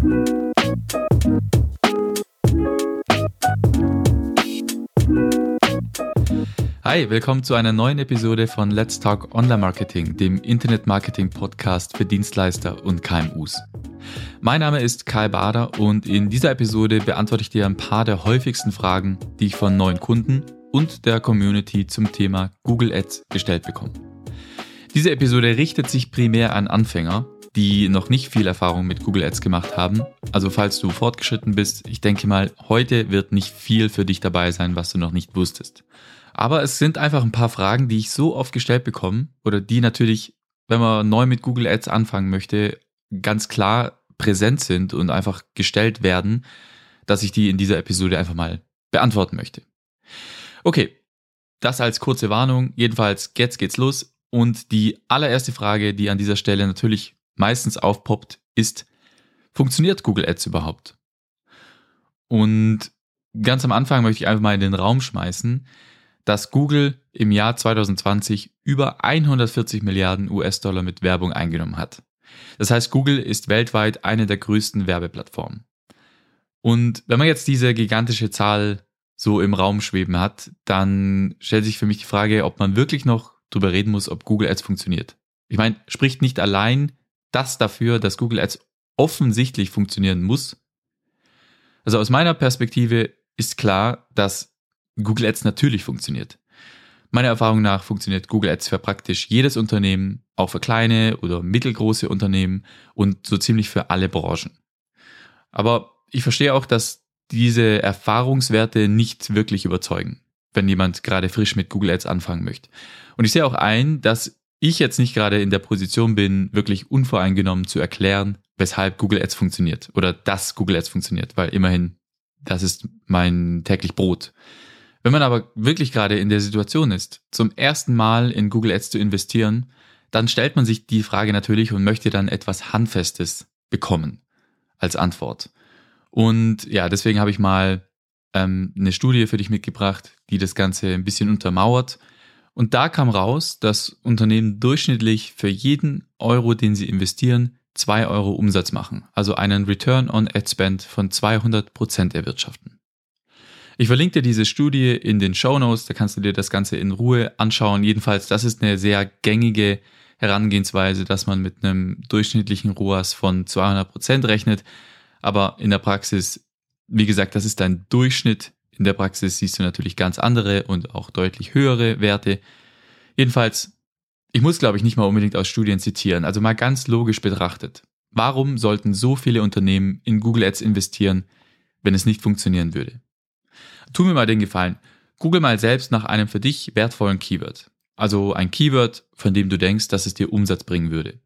Hi, willkommen zu einer neuen Episode von Let's Talk Online Marketing, dem Internet Marketing Podcast für Dienstleister und KMUs. Mein Name ist Kai Bader und in dieser Episode beantworte ich dir ein paar der häufigsten Fragen, die ich von neuen Kunden und der Community zum Thema Google Ads gestellt bekomme. Diese Episode richtet sich primär an Anfänger, die noch nicht viel Erfahrung mit Google Ads gemacht haben. Also falls du fortgeschritten bist, ich denke mal, heute wird nicht viel für dich dabei sein, was du noch nicht wusstest. Aber es sind einfach ein paar Fragen, die ich so oft gestellt bekomme oder die natürlich, wenn man neu mit Google Ads anfangen möchte, ganz klar präsent sind und einfach gestellt werden, dass ich die in dieser Episode einfach mal beantworten möchte. Okay, das als kurze Warnung. Jedenfalls, jetzt geht's los. Und die allererste Frage, die an dieser Stelle natürlich meistens aufpoppt, ist, funktioniert Google Ads überhaupt? Und ganz am Anfang möchte ich einfach mal in den Raum schmeißen, dass Google im Jahr 2020 über 140 Milliarden US-Dollar mit Werbung eingenommen hat. Das heißt, Google ist weltweit eine der größten Werbeplattformen. Und wenn man jetzt diese gigantische Zahl so im Raum schweben hat, dann stellt sich für mich die Frage, ob man wirklich noch drüber reden muss, ob Google Ads funktioniert. Ich meine, spricht nicht allein das dafür, dass Google Ads offensichtlich funktionieren muss. Also aus meiner Perspektive ist klar, dass Google Ads natürlich funktioniert. Meiner Erfahrung nach funktioniert Google Ads für praktisch jedes Unternehmen, auch für kleine oder mittelgroße Unternehmen und so ziemlich für alle Branchen. Aber ich verstehe auch, dass diese Erfahrungswerte nicht wirklich überzeugen, wenn jemand gerade frisch mit Google Ads anfangen möchte. Und ich sehe auch ein, dass ich jetzt nicht gerade in der Position bin, wirklich unvoreingenommen zu erklären, weshalb Google Ads funktioniert oder dass Google Ads funktioniert, weil immerhin, das ist mein täglich Brot. Wenn man aber wirklich gerade in der Situation ist, zum ersten Mal in Google Ads zu investieren, dann stellt man sich die Frage natürlich und möchte dann etwas Handfestes bekommen als Antwort. Und ja, deswegen habe ich mal ähm, eine Studie für dich mitgebracht, die das Ganze ein bisschen untermauert. Und da kam raus, dass Unternehmen durchschnittlich für jeden Euro, den sie investieren, zwei Euro Umsatz machen, also einen Return on Ad Spend von 200 Prozent erwirtschaften. Ich verlinke dir diese Studie in den Show Notes, da kannst du dir das Ganze in Ruhe anschauen. Jedenfalls, das ist eine sehr gängige Herangehensweise, dass man mit einem durchschnittlichen ROAS von 200 Prozent rechnet. Aber in der Praxis, wie gesagt, das ist ein Durchschnitt. In der Praxis siehst du natürlich ganz andere und auch deutlich höhere Werte. Jedenfalls, ich muss, glaube ich, nicht mal unbedingt aus Studien zitieren. Also mal ganz logisch betrachtet. Warum sollten so viele Unternehmen in Google Ads investieren, wenn es nicht funktionieren würde? Tu mir mal den Gefallen. Google mal selbst nach einem für dich wertvollen Keyword. Also ein Keyword, von dem du denkst, dass es dir Umsatz bringen würde.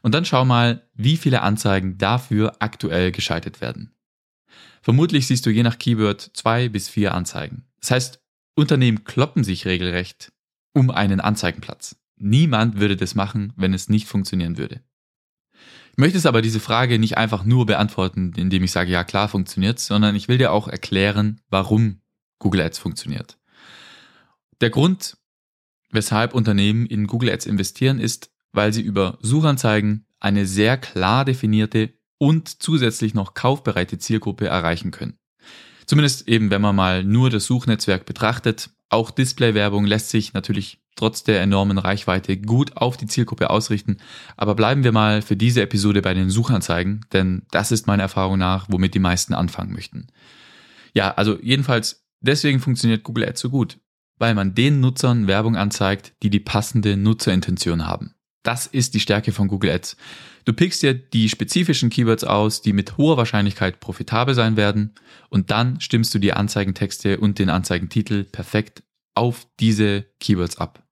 Und dann schau mal, wie viele Anzeigen dafür aktuell geschaltet werden. Vermutlich siehst du je nach Keyword zwei bis vier Anzeigen. Das heißt, Unternehmen kloppen sich regelrecht um einen Anzeigenplatz. Niemand würde das machen, wenn es nicht funktionieren würde. Ich möchte es aber diese Frage nicht einfach nur beantworten, indem ich sage, ja klar funktioniert, sondern ich will dir auch erklären, warum Google Ads funktioniert. Der Grund, weshalb Unternehmen in Google Ads investieren, ist, weil sie über Suchanzeigen eine sehr klar definierte und zusätzlich noch kaufbereite Zielgruppe erreichen können. Zumindest eben, wenn man mal nur das Suchnetzwerk betrachtet. Auch Display-Werbung lässt sich natürlich trotz der enormen Reichweite gut auf die Zielgruppe ausrichten. Aber bleiben wir mal für diese Episode bei den Suchanzeigen, denn das ist meiner Erfahrung nach, womit die meisten anfangen möchten. Ja, also jedenfalls deswegen funktioniert Google Ads so gut, weil man den Nutzern Werbung anzeigt, die die passende Nutzerintention haben. Das ist die Stärke von Google Ads. Du pickst dir die spezifischen Keywords aus, die mit hoher Wahrscheinlichkeit profitabel sein werden und dann stimmst du die Anzeigentexte und den Anzeigentitel perfekt auf diese Keywords ab.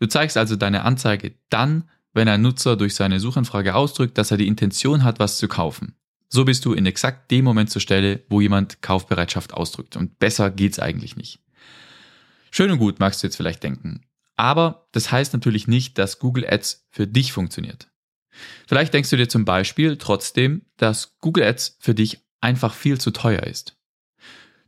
Du zeigst also deine Anzeige dann, wenn ein Nutzer durch seine Suchanfrage ausdrückt, dass er die Intention hat, was zu kaufen. So bist du in exakt dem Moment zur Stelle, wo jemand Kaufbereitschaft ausdrückt. Und besser geht's eigentlich nicht. Schön und gut, magst du jetzt vielleicht denken. Aber das heißt natürlich nicht, dass Google Ads für dich funktioniert. Vielleicht denkst du dir zum Beispiel trotzdem, dass Google Ads für dich einfach viel zu teuer ist.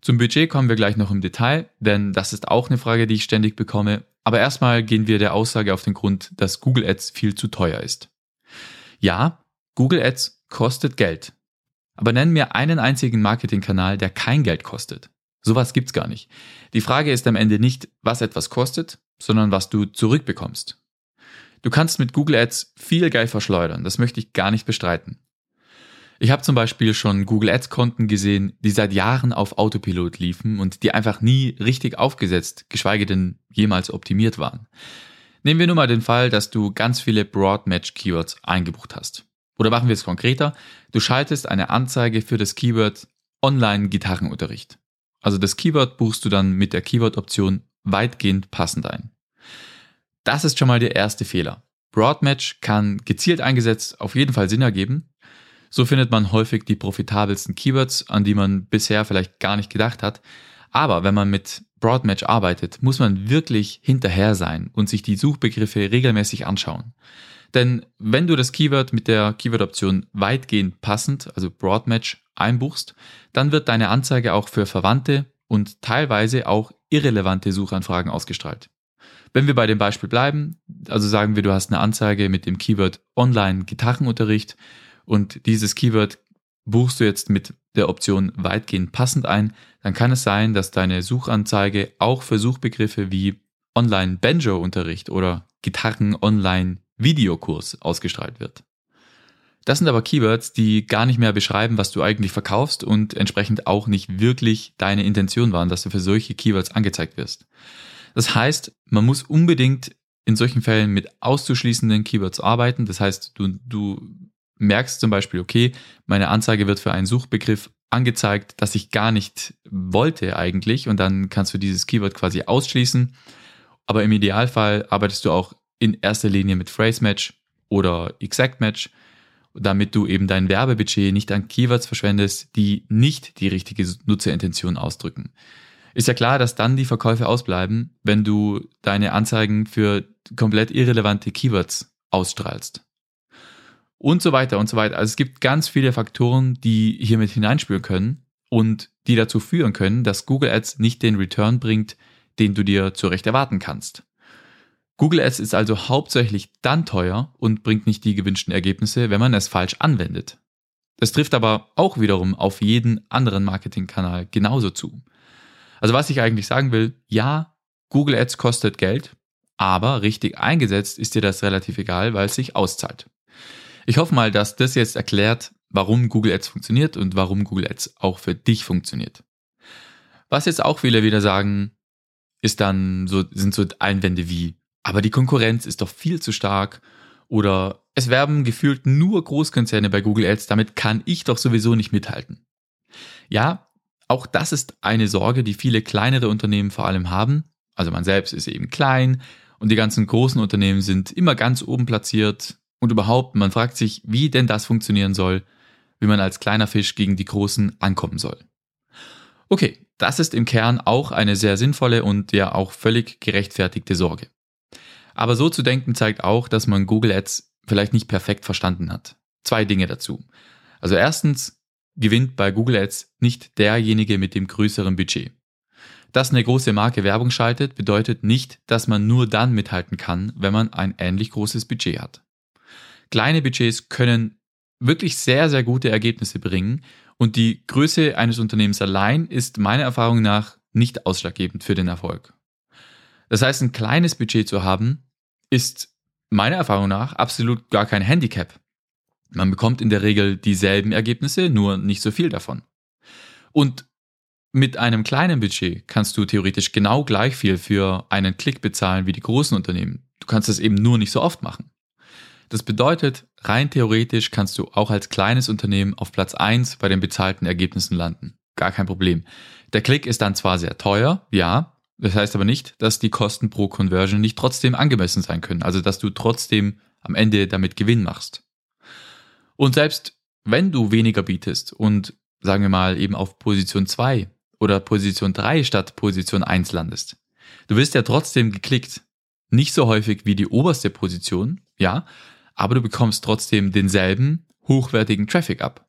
Zum Budget kommen wir gleich noch im Detail, denn das ist auch eine Frage, die ich ständig bekomme aber erstmal gehen wir der Aussage auf den Grund, dass Google Ads viel zu teuer ist. Ja, Google Ads kostet Geld. Aber nenn mir einen einzigen Marketingkanal, der kein Geld kostet. Sowas gibt's gar nicht. Die Frage ist am Ende nicht, was etwas kostet, sondern was du zurückbekommst. Du kannst mit Google Ads viel Geld verschleudern, das möchte ich gar nicht bestreiten. Ich habe zum Beispiel schon Google Ads-Konten gesehen, die seit Jahren auf Autopilot liefen und die einfach nie richtig aufgesetzt, geschweige denn jemals optimiert waren. Nehmen wir nur mal den Fall, dass du ganz viele Broad-Match-Keywords eingebucht hast. Oder machen wir es konkreter, du schaltest eine Anzeige für das Keyword Online-Gitarrenunterricht. Also das Keyword buchst du dann mit der Keyword-Option weitgehend passend ein. Das ist schon mal der erste Fehler. Broadmatch kann gezielt eingesetzt auf jeden Fall Sinn ergeben. So findet man häufig die profitabelsten Keywords, an die man bisher vielleicht gar nicht gedacht hat. Aber wenn man mit Broadmatch arbeitet, muss man wirklich hinterher sein und sich die Suchbegriffe regelmäßig anschauen. Denn wenn du das Keyword mit der Keyword-Option weitgehend passend, also Broadmatch, einbuchst, dann wird deine Anzeige auch für verwandte und teilweise auch irrelevante Suchanfragen ausgestrahlt. Wenn wir bei dem Beispiel bleiben, also sagen wir, du hast eine Anzeige mit dem Keyword Online-Gitarrenunterricht und dieses Keyword buchst du jetzt mit der Option weitgehend passend ein, dann kann es sein, dass deine Suchanzeige auch für Suchbegriffe wie Online-Banjo-Unterricht oder Gitarren-Online-Videokurs ausgestrahlt wird. Das sind aber Keywords, die gar nicht mehr beschreiben, was du eigentlich verkaufst und entsprechend auch nicht wirklich deine Intention waren, dass du für solche Keywords angezeigt wirst. Das heißt, man muss unbedingt in solchen Fällen mit auszuschließenden Keywords arbeiten. Das heißt, du, du merkst zum Beispiel, okay, meine Anzeige wird für einen Suchbegriff angezeigt, das ich gar nicht wollte eigentlich und dann kannst du dieses Keyword quasi ausschließen. Aber im Idealfall arbeitest du auch in erster Linie mit Phrase Match oder Exact Match, damit du eben dein Werbebudget nicht an Keywords verschwendest, die nicht die richtige Nutzerintention ausdrücken. Ist ja klar, dass dann die Verkäufe ausbleiben, wenn du deine Anzeigen für komplett irrelevante Keywords ausstrahlst und so weiter und so weiter. Also es gibt ganz viele Faktoren, die hier mit hineinspielen können und die dazu führen können, dass Google Ads nicht den Return bringt, den du dir zu Recht erwarten kannst. Google Ads ist also hauptsächlich dann teuer und bringt nicht die gewünschten Ergebnisse, wenn man es falsch anwendet. Das trifft aber auch wiederum auf jeden anderen Marketingkanal genauso zu. Also was ich eigentlich sagen will, ja, Google Ads kostet Geld, aber richtig eingesetzt ist dir das relativ egal, weil es sich auszahlt. Ich hoffe mal, dass das jetzt erklärt, warum Google Ads funktioniert und warum Google Ads auch für dich funktioniert. Was jetzt auch viele wieder sagen, ist dann so, sind so Einwände wie, aber die Konkurrenz ist doch viel zu stark oder es werben gefühlt nur Großkonzerne bei Google Ads, damit kann ich doch sowieso nicht mithalten. Ja, auch das ist eine Sorge, die viele kleinere Unternehmen vor allem haben. Also man selbst ist eben klein und die ganzen großen Unternehmen sind immer ganz oben platziert, und überhaupt, man fragt sich, wie denn das funktionieren soll, wie man als kleiner Fisch gegen die Großen ankommen soll. Okay, das ist im Kern auch eine sehr sinnvolle und ja auch völlig gerechtfertigte Sorge. Aber so zu denken zeigt auch, dass man Google Ads vielleicht nicht perfekt verstanden hat. Zwei Dinge dazu. Also erstens gewinnt bei Google Ads nicht derjenige mit dem größeren Budget. Dass eine große Marke Werbung schaltet, bedeutet nicht, dass man nur dann mithalten kann, wenn man ein ähnlich großes Budget hat. Kleine Budgets können wirklich sehr, sehr gute Ergebnisse bringen und die Größe eines Unternehmens allein ist meiner Erfahrung nach nicht ausschlaggebend für den Erfolg. Das heißt, ein kleines Budget zu haben, ist meiner Erfahrung nach absolut gar kein Handicap. Man bekommt in der Regel dieselben Ergebnisse, nur nicht so viel davon. Und mit einem kleinen Budget kannst du theoretisch genau gleich viel für einen Klick bezahlen wie die großen Unternehmen. Du kannst es eben nur nicht so oft machen. Das bedeutet, rein theoretisch kannst du auch als kleines Unternehmen auf Platz 1 bei den bezahlten Ergebnissen landen. Gar kein Problem. Der Klick ist dann zwar sehr teuer, ja, das heißt aber nicht, dass die Kosten pro Conversion nicht trotzdem angemessen sein können, also dass du trotzdem am Ende damit Gewinn machst. Und selbst wenn du weniger bietest und sagen wir mal eben auf Position 2 oder Position 3 statt Position 1 landest, du wirst ja trotzdem geklickt. Nicht so häufig wie die oberste Position, ja, aber du bekommst trotzdem denselben hochwertigen Traffic ab.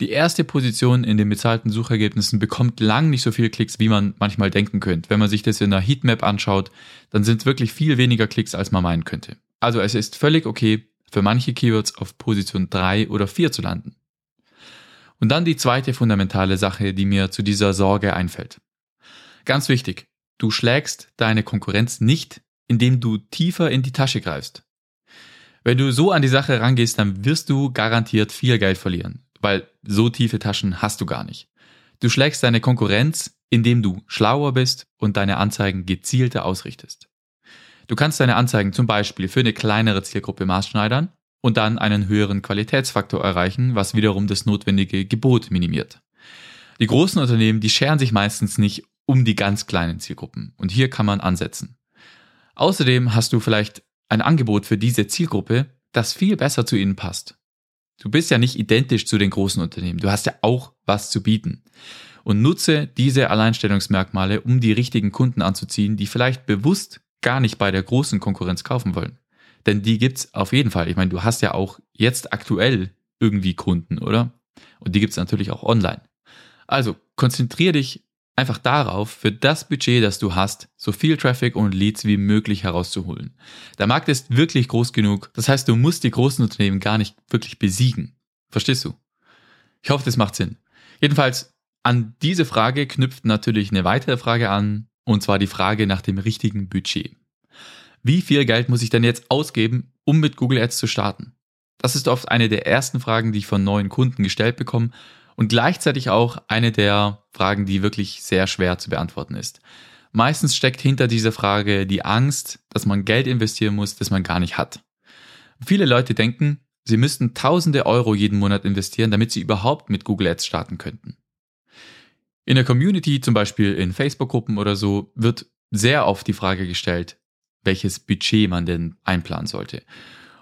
Die erste Position in den bezahlten Suchergebnissen bekommt lang nicht so viele Klicks, wie man manchmal denken könnte. Wenn man sich das in einer Heatmap anschaut, dann sind es wirklich viel weniger Klicks, als man meinen könnte. Also es ist völlig okay, für manche Keywords auf Position 3 oder 4 zu landen. Und dann die zweite fundamentale Sache, die mir zu dieser Sorge einfällt. Ganz wichtig, du schlägst deine Konkurrenz nicht, indem du tiefer in die Tasche greifst. Wenn du so an die Sache rangehst, dann wirst du garantiert viel Geld verlieren, weil so tiefe Taschen hast du gar nicht. Du schlägst deine Konkurrenz, indem du schlauer bist und deine Anzeigen gezielter ausrichtest. Du kannst deine Anzeigen zum Beispiel für eine kleinere Zielgruppe maßschneidern und dann einen höheren Qualitätsfaktor erreichen, was wiederum das notwendige Gebot minimiert. Die großen Unternehmen, die scheren sich meistens nicht um die ganz kleinen Zielgruppen und hier kann man ansetzen. Außerdem hast du vielleicht ein Angebot für diese Zielgruppe, das viel besser zu ihnen passt. Du bist ja nicht identisch zu den großen Unternehmen, du hast ja auch was zu bieten. Und nutze diese Alleinstellungsmerkmale, um die richtigen Kunden anzuziehen, die vielleicht bewusst gar nicht bei der großen Konkurrenz kaufen wollen. Denn die gibt's auf jeden Fall. Ich meine, du hast ja auch jetzt aktuell irgendwie Kunden, oder? Und die gibt's natürlich auch online. Also konzentriere dich einfach darauf, für das Budget, das du hast, so viel Traffic und Leads wie möglich herauszuholen. Der Markt ist wirklich groß genug. Das heißt, du musst die großen Unternehmen gar nicht wirklich besiegen. Verstehst du? Ich hoffe, das macht Sinn. Jedenfalls, an diese Frage knüpft natürlich eine weitere Frage an, und zwar die Frage nach dem richtigen Budget. Wie viel Geld muss ich denn jetzt ausgeben, um mit Google Ads zu starten? Das ist oft eine der ersten Fragen, die ich von neuen Kunden gestellt bekomme und gleichzeitig auch eine der Fragen, die wirklich sehr schwer zu beantworten ist. Meistens steckt hinter dieser Frage die Angst, dass man Geld investieren muss, das man gar nicht hat. Viele Leute denken, sie müssten tausende Euro jeden Monat investieren, damit sie überhaupt mit Google Ads starten könnten. In der Community, zum Beispiel in Facebook-Gruppen oder so, wird sehr oft die Frage gestellt, welches Budget man denn einplanen sollte.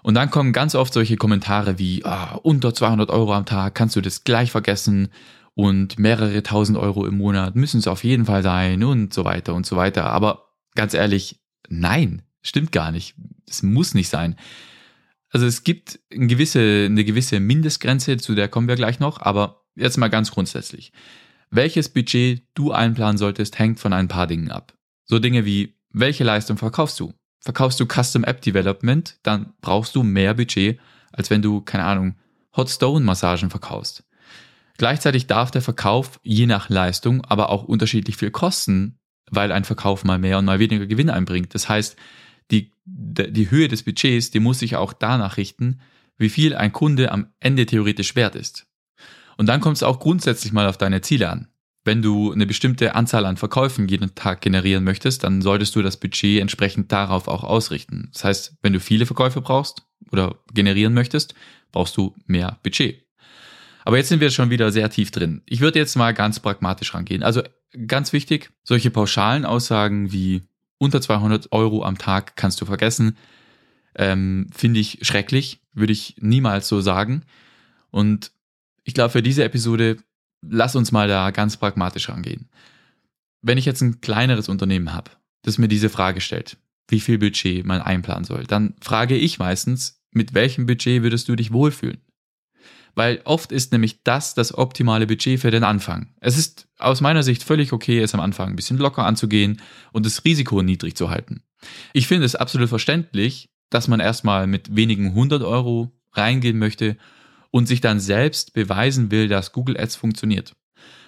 Und dann kommen ganz oft solche Kommentare wie, ah, unter 200 Euro am Tag kannst du das gleich vergessen und mehrere tausend Euro im Monat müssen es auf jeden Fall sein und so weiter und so weiter. Aber ganz ehrlich, nein, stimmt gar nicht. Es muss nicht sein. Also es gibt eine gewisse, eine gewisse Mindestgrenze, zu der kommen wir gleich noch, aber jetzt mal ganz grundsätzlich. Welches Budget du einplanen solltest, hängt von ein paar Dingen ab. So Dinge wie welche Leistung verkaufst du? Verkaufst du Custom App Development, dann brauchst du mehr Budget, als wenn du, keine Ahnung, Hot Stone Massagen verkaufst. Gleichzeitig darf der Verkauf je nach Leistung aber auch unterschiedlich viel kosten, weil ein Verkauf mal mehr und mal weniger Gewinn einbringt. Das heißt, die, die Höhe des Budgets, die muss sich auch danach richten, wie viel ein Kunde am Ende theoretisch wert ist. Und dann kommt es auch grundsätzlich mal auf deine Ziele an. Wenn du eine bestimmte Anzahl an Verkäufen jeden Tag generieren möchtest, dann solltest du das Budget entsprechend darauf auch ausrichten. Das heißt, wenn du viele Verkäufe brauchst oder generieren möchtest, brauchst du mehr Budget. Aber jetzt sind wir schon wieder sehr tief drin. Ich würde jetzt mal ganz pragmatisch rangehen. Also ganz wichtig, solche pauschalen Aussagen wie unter 200 Euro am Tag kannst du vergessen, ähm, finde ich schrecklich, würde ich niemals so sagen. Und ich glaube, für diese Episode lass uns mal da ganz pragmatisch rangehen. Wenn ich jetzt ein kleineres Unternehmen habe, das mir diese Frage stellt, wie viel Budget man einplanen soll, dann frage ich meistens, mit welchem Budget würdest du dich wohlfühlen? Weil oft ist nämlich das das optimale Budget für den Anfang. Es ist aus meiner Sicht völlig okay, es am Anfang ein bisschen locker anzugehen und das Risiko niedrig zu halten. Ich finde es absolut verständlich, dass man erstmal mit wenigen hundert Euro reingehen möchte und sich dann selbst beweisen will, dass Google Ads funktioniert.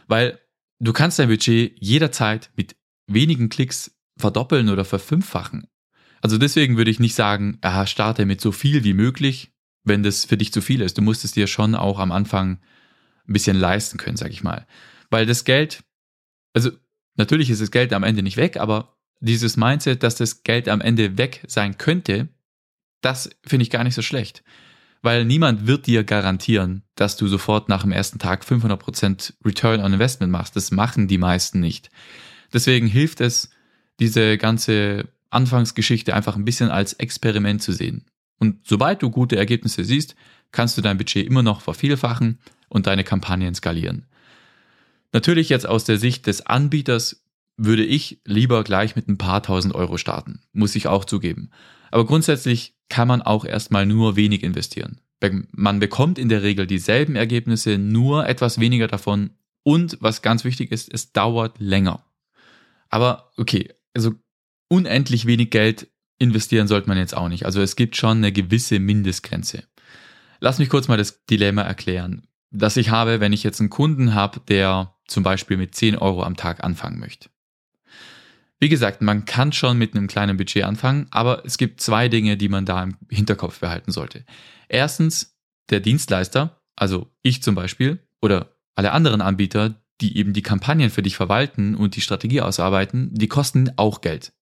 Weil du kannst dein Budget jederzeit mit wenigen Klicks verdoppeln oder verfünffachen. Also deswegen würde ich nicht sagen, aha, starte mit so viel wie möglich, wenn das für dich zu viel ist. Du musst es dir schon auch am Anfang ein bisschen leisten können, sag ich mal. Weil das Geld, also natürlich ist das Geld am Ende nicht weg, aber dieses Mindset, dass das Geld am Ende weg sein könnte, das finde ich gar nicht so schlecht weil niemand wird dir garantieren, dass du sofort nach dem ersten Tag 500% Return on Investment machst. Das machen die meisten nicht. Deswegen hilft es, diese ganze Anfangsgeschichte einfach ein bisschen als Experiment zu sehen. Und sobald du gute Ergebnisse siehst, kannst du dein Budget immer noch vervielfachen und deine Kampagnen skalieren. Natürlich jetzt aus der Sicht des Anbieters würde ich lieber gleich mit ein paar tausend Euro starten, muss ich auch zugeben. Aber grundsätzlich kann man auch erstmal nur wenig investieren. Man bekommt in der Regel dieselben Ergebnisse, nur etwas weniger davon und was ganz wichtig ist, es dauert länger. Aber okay, also unendlich wenig Geld investieren sollte man jetzt auch nicht. Also es gibt schon eine gewisse Mindestgrenze. Lass mich kurz mal das Dilemma erklären. das ich habe, wenn ich jetzt einen Kunden habe, der zum Beispiel mit 10 Euro am Tag anfangen möchte. Wie gesagt, man kann schon mit einem kleinen Budget anfangen, aber es gibt zwei Dinge, die man da im Hinterkopf behalten sollte. Erstens, der Dienstleister, also ich zum Beispiel, oder alle anderen Anbieter, die eben die Kampagnen für dich verwalten und die Strategie ausarbeiten, die kosten auch Geld.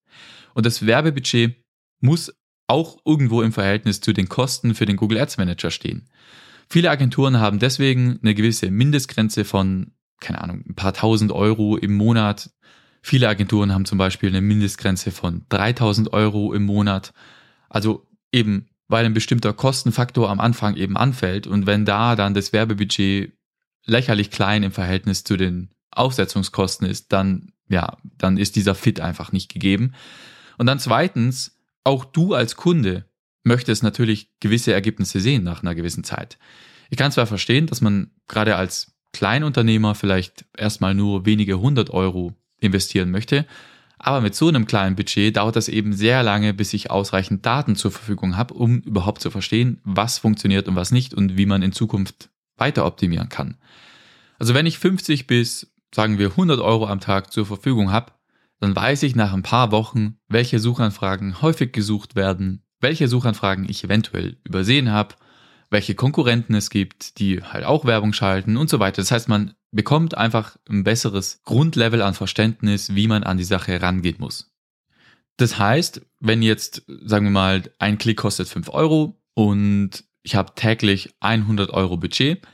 Und das Werbebudget muss auch irgendwo im Verhältnis zu den Kosten für den Google Ads Manager stehen. Viele Agenturen haben deswegen eine gewisse Mindestgrenze von, keine Ahnung, ein paar tausend Euro im Monat. Viele Agenturen haben zum Beispiel eine Mindestgrenze von 3000 Euro im Monat. Also eben, weil ein bestimmter Kostenfaktor am Anfang eben anfällt und wenn da dann das Werbebudget lächerlich klein im Verhältnis zu den Aufsetzungskosten ist, dann, ja, dann ist dieser Fit einfach nicht gegeben. Und dann zweitens, auch du als Kunde möchtest natürlich gewisse Ergebnisse sehen nach einer gewissen Zeit. Ich kann zwar verstehen, dass man gerade als Kleinunternehmer vielleicht erstmal nur wenige hundert Euro investieren möchte, aber mit so einem kleinen Budget dauert das eben sehr lange, bis ich ausreichend Daten zur Verfügung habe, um überhaupt zu verstehen, was funktioniert und was nicht und wie man in Zukunft weiter optimieren kann. Also wenn ich 50 bis, sagen wir, 100 Euro am Tag zur Verfügung habe, dann weiß ich nach ein paar Wochen, welche Suchanfragen häufig gesucht werden, welche Suchanfragen ich eventuell übersehen habe, welche Konkurrenten es gibt, die halt auch Werbung schalten und so weiter. Das heißt, man bekommt einfach ein besseres Grundlevel an Verständnis, wie man an die Sache rangehen muss. Das heißt, wenn jetzt, sagen wir mal, ein Klick kostet 5 Euro und ich habe täglich 100 Euro Budget,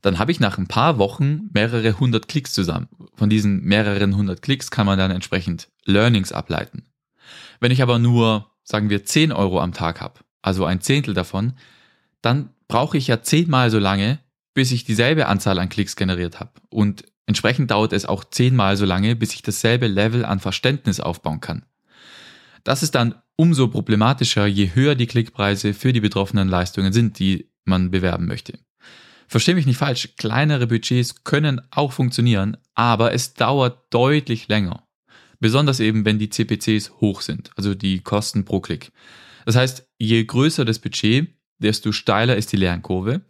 dann habe ich nach ein paar Wochen mehrere hundert Klicks zusammen. Von diesen mehreren hundert Klicks kann man dann entsprechend Learnings ableiten. Wenn ich aber nur, sagen wir, 10 Euro am Tag habe, also ein Zehntel davon, dann brauche ich ja zehnmal so lange, bis ich dieselbe Anzahl an Klicks generiert habe. Und entsprechend dauert es auch zehnmal so lange, bis ich dasselbe Level an Verständnis aufbauen kann. Das ist dann umso problematischer, je höher die Klickpreise für die betroffenen Leistungen sind, die man bewerben möchte. Versteh mich nicht falsch, kleinere Budgets können auch funktionieren, aber es dauert deutlich länger. Besonders eben, wenn die CPCs hoch sind, also die Kosten pro Klick. Das heißt, je größer das Budget, desto steiler ist die Lernkurve.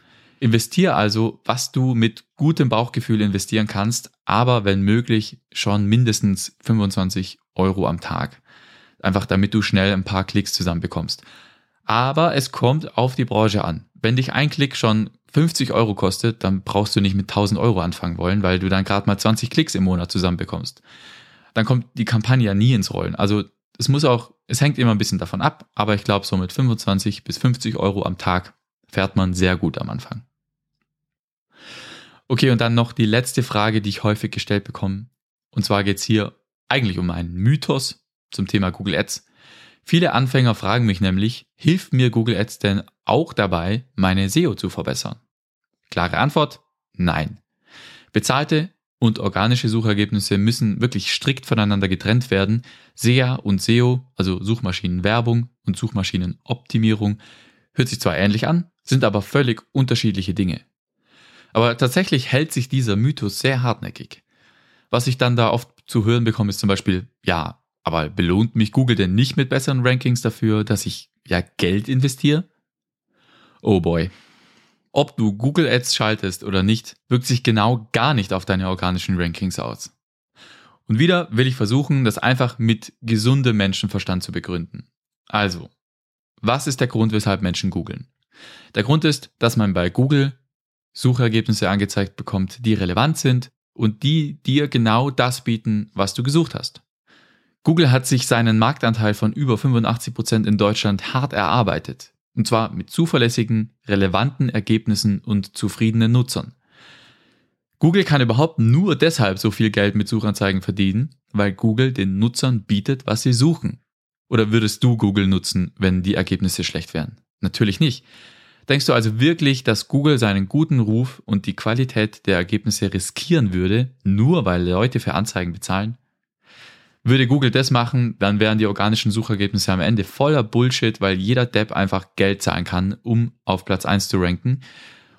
Investier also, was du mit gutem Bauchgefühl investieren kannst, aber wenn möglich schon mindestens 25 Euro am Tag. Einfach damit du schnell ein paar Klicks zusammenbekommst. Aber es kommt auf die Branche an. Wenn dich ein Klick schon 50 Euro kostet, dann brauchst du nicht mit 1000 Euro anfangen wollen, weil du dann gerade mal 20 Klicks im Monat zusammenbekommst. Dann kommt die Kampagne ja nie ins Rollen. Also es muss auch, es hängt immer ein bisschen davon ab, aber ich glaube, so mit 25 bis 50 Euro am Tag fährt man sehr gut am Anfang. Okay, und dann noch die letzte Frage, die ich häufig gestellt bekomme. Und zwar geht's hier eigentlich um einen Mythos zum Thema Google Ads. Viele Anfänger fragen mich nämlich, hilft mir Google Ads denn auch dabei, meine SEO zu verbessern? Klare Antwort, nein. Bezahlte und organische Suchergebnisse müssen wirklich strikt voneinander getrennt werden. SEA und SEO, also Suchmaschinenwerbung und Suchmaschinenoptimierung, hört sich zwar ähnlich an, sind aber völlig unterschiedliche Dinge. Aber tatsächlich hält sich dieser Mythos sehr hartnäckig. Was ich dann da oft zu hören bekomme, ist zum Beispiel, ja, aber belohnt mich Google denn nicht mit besseren Rankings dafür, dass ich ja Geld investiere? Oh boy. Ob du Google Ads schaltest oder nicht, wirkt sich genau gar nicht auf deine organischen Rankings aus. Und wieder will ich versuchen, das einfach mit gesundem Menschenverstand zu begründen. Also, was ist der Grund, weshalb Menschen googeln? Der Grund ist, dass man bei Google Suchergebnisse angezeigt bekommt, die relevant sind und die dir genau das bieten, was du gesucht hast. Google hat sich seinen Marktanteil von über 85 Prozent in Deutschland hart erarbeitet. Und zwar mit zuverlässigen, relevanten Ergebnissen und zufriedenen Nutzern. Google kann überhaupt nur deshalb so viel Geld mit Suchanzeigen verdienen, weil Google den Nutzern bietet, was sie suchen. Oder würdest du Google nutzen, wenn die Ergebnisse schlecht wären? Natürlich nicht. Denkst du also wirklich, dass Google seinen guten Ruf und die Qualität der Ergebnisse riskieren würde, nur weil Leute für Anzeigen bezahlen? Würde Google das machen, dann wären die organischen Suchergebnisse am Ende voller Bullshit, weil jeder Depp einfach Geld zahlen kann, um auf Platz 1 zu ranken.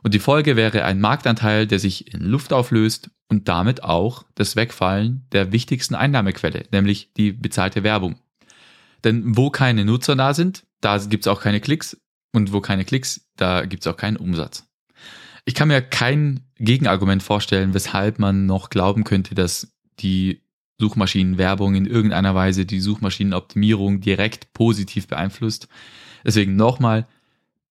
Und die Folge wäre ein Marktanteil, der sich in Luft auflöst und damit auch das Wegfallen der wichtigsten Einnahmequelle, nämlich die bezahlte Werbung. Denn wo keine Nutzer da sind, da gibt's auch keine Klicks und wo keine Klicks, da gibt's auch keinen Umsatz. Ich kann mir kein Gegenargument vorstellen, weshalb man noch glauben könnte, dass die Suchmaschinenwerbung in irgendeiner Weise die Suchmaschinenoptimierung direkt positiv beeinflusst. Deswegen nochmal,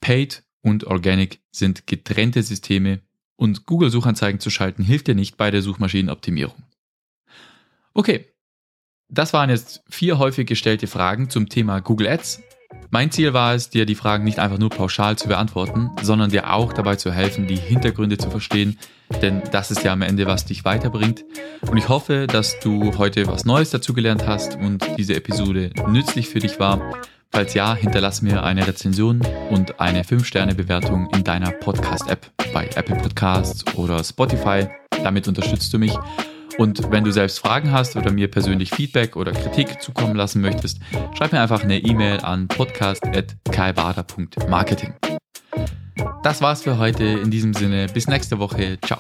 Paid und Organic sind getrennte Systeme und Google Suchanzeigen zu schalten hilft dir nicht bei der Suchmaschinenoptimierung. Okay, das waren jetzt vier häufig gestellte Fragen zum Thema Google Ads. Mein Ziel war es, dir die Fragen nicht einfach nur pauschal zu beantworten, sondern dir auch dabei zu helfen, die Hintergründe zu verstehen, denn das ist ja am Ende, was dich weiterbringt. Und ich hoffe, dass du heute was Neues dazugelernt hast und diese Episode nützlich für dich war. Falls ja, hinterlass mir eine Rezension und eine 5-Sterne-Bewertung in deiner Podcast-App bei Apple Podcasts oder Spotify. Damit unterstützt du mich. Und wenn du selbst Fragen hast oder mir persönlich Feedback oder Kritik zukommen lassen möchtest, schreib mir einfach eine E-Mail an podcast.kaibader.marketing. Das war's für heute. In diesem Sinne, bis nächste Woche. Ciao.